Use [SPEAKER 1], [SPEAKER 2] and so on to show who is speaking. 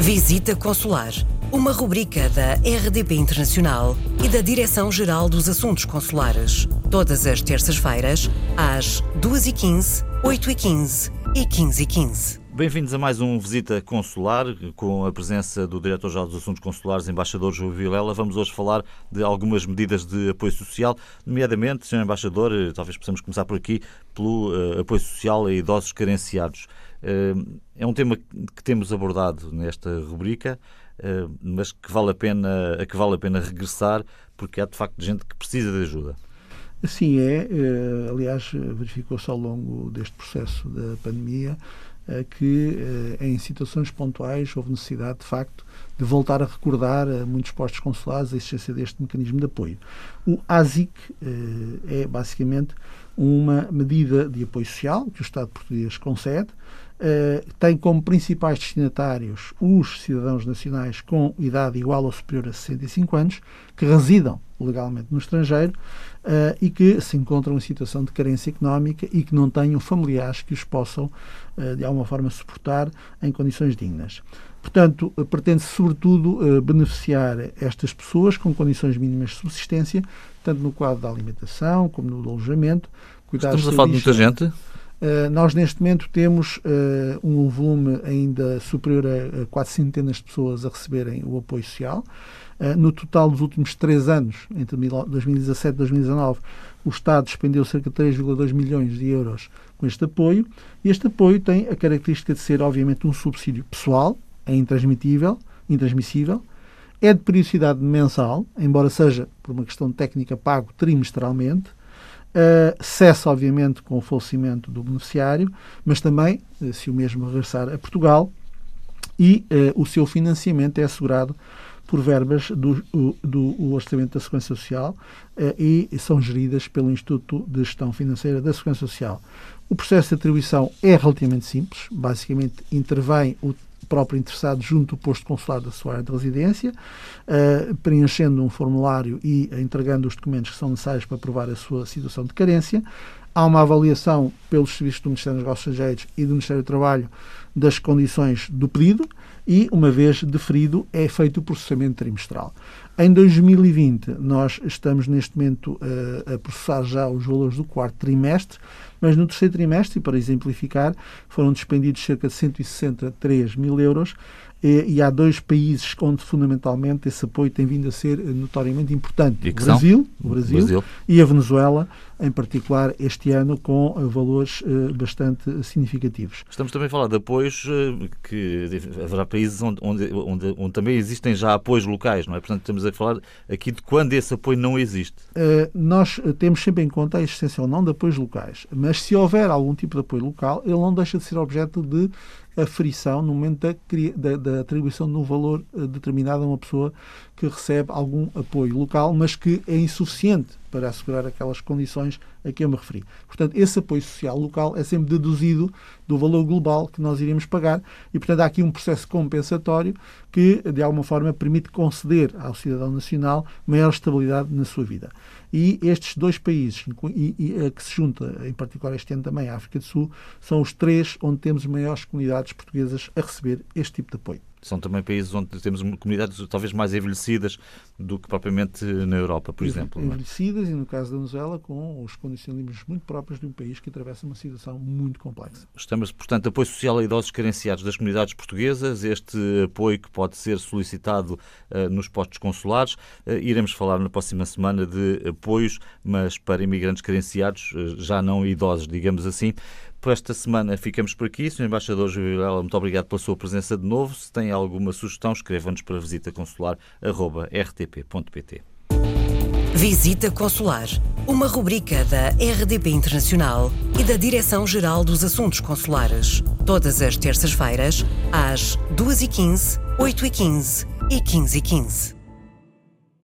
[SPEAKER 1] Visita Consular, uma rubrica da RDP Internacional e da Direção-Geral dos Assuntos Consulares. Todas as terças-feiras, às 2h15, 8h15 e 15h15.
[SPEAKER 2] Bem-vindos a mais um Visita Consular, com a presença do Diretor-Geral dos Assuntos Consulares, Embaixador João Vilela. Vamos hoje falar de algumas medidas de apoio social, nomeadamente, Sr. Embaixador, eh, talvez possamos começar por aqui, pelo uh, apoio social a idosos carenciados. Uh, é um tema que temos abordado nesta rubrica, uh, mas que vale a pena, a que vale a pena regressar, porque há de facto gente que precisa de ajuda.
[SPEAKER 3] Assim é. Aliás, verificou-se ao longo deste processo da pandemia que em situações pontuais houve necessidade, de facto, de voltar a recordar a muitos postos consulares a existência deste mecanismo de apoio. O ASIC é basicamente uma medida de apoio social que o Estado português concede Uh, tem como principais destinatários os cidadãos nacionais com idade igual ou superior a 65 anos, que residam legalmente no estrangeiro uh, e que se encontram em situação de carência económica e que não tenham familiares que os possam, uh, de alguma forma, suportar em condições dignas. Portanto, pretende-se, sobretudo, beneficiar estas pessoas com condições mínimas de subsistência, tanto no quadro da alimentação como no alojamento.
[SPEAKER 2] Estamos a falar de muita gente?
[SPEAKER 3] Uh, nós, neste momento, temos uh, um volume ainda superior a, quatro centenas de pessoas a receberem o apoio social. Uh, no total dos últimos três anos, entre 2017 e 2019, o Estado despendeu cerca de 3,2 milhões de euros com este apoio. E este apoio tem a característica de ser, obviamente, um subsídio pessoal, é intransmitível, intransmissível, é de periodicidade mensal, embora seja, por uma questão técnica, pago trimestralmente, Uh, cessa, obviamente, com o falecimento do beneficiário, mas também, uh, se o mesmo regressar a Portugal, e uh, o seu financiamento é assegurado por verbas do, do Orçamento da Segurança Social e são geridas pelo Instituto de Gestão Financeira da Segurança Social. O processo de atribuição é relativamente simples, basicamente intervém o próprio interessado junto do posto consular da sua área de residência, uh, preenchendo um formulário e entregando os documentos que são necessários para provar a sua situação de carência. Há uma avaliação pelos serviços do Ministério dos Negócios Estrangeiros e do Ministério do Trabalho das condições do pedido e, uma vez deferido, é feito o processamento trimestral. Em 2020, nós estamos neste momento uh, a processar já os valores do quarto trimestre, mas no terceiro trimestre, para exemplificar, foram despendidos cerca de 163 mil euros e, e, há dois países onde fundamentalmente esse apoio tem vindo a ser notoriamente importante.
[SPEAKER 2] o
[SPEAKER 3] Brasil, o Brasil, Brasil, e a Venezuela, em particular este ano, com valores uh, bastante significativos.
[SPEAKER 2] Estamos também a falar de apoios que haverá países onde, onde, onde, onde, também existem já apoios locais, não é? Portanto, estamos a falar aqui de quando esse apoio não existe.
[SPEAKER 3] Uh, nós temos sempre em conta a existência ou não de apoios locais, mas se houver algum tipo de apoio local, ele não deixa de ser objeto de aferição no momento da, da, da, atribuição de um valor eh, determinado a uma pessoa que recebe algum apoio local, mas que é insuficiente para assegurar aquelas condições a que eu me referi. Portanto, esse apoio social local é sempre deduzido do valor global que nós iremos pagar e, portanto, há aqui um processo compensatório que, de alguma forma, permite conceder ao cidadão nacional maior estabilidade na sua vida. E estes dois países, e, e a que se junta, em particular este ano também, a África do Sul, são os três onde temos maiores comunidades portuguesas a receber este tipo de apoio.
[SPEAKER 2] São também países onde temos comunidades talvez mais envelhecidas do que propriamente na Europa, por exemplo.
[SPEAKER 3] É? Envelhecidas, é? e no caso da Venezuela, com os condicionalismos muito próprios de um país que atravessa uma situação muito complexa.
[SPEAKER 2] Estamos, portanto, apoio social a idosos carenciados das comunidades portuguesas, este apoio que pode ser solicitado uh, nos postos consulares. Uh, iremos falar na próxima semana de apoios, mas para imigrantes carenciados, uh, já não idosos, digamos assim. Por esta semana ficamos por aqui. Sr. Embaixador Júlio Vilela, muito obrigado pela sua presença de novo. Se tem alguma sugestão, escreva-nos para visitaconsular.rtp.pt.
[SPEAKER 1] Visita Consular, uma rubrica da RDP Internacional e da Direção-Geral dos Assuntos Consulares. Todas as terças-feiras, às 2h15, 8h15 e 15h15.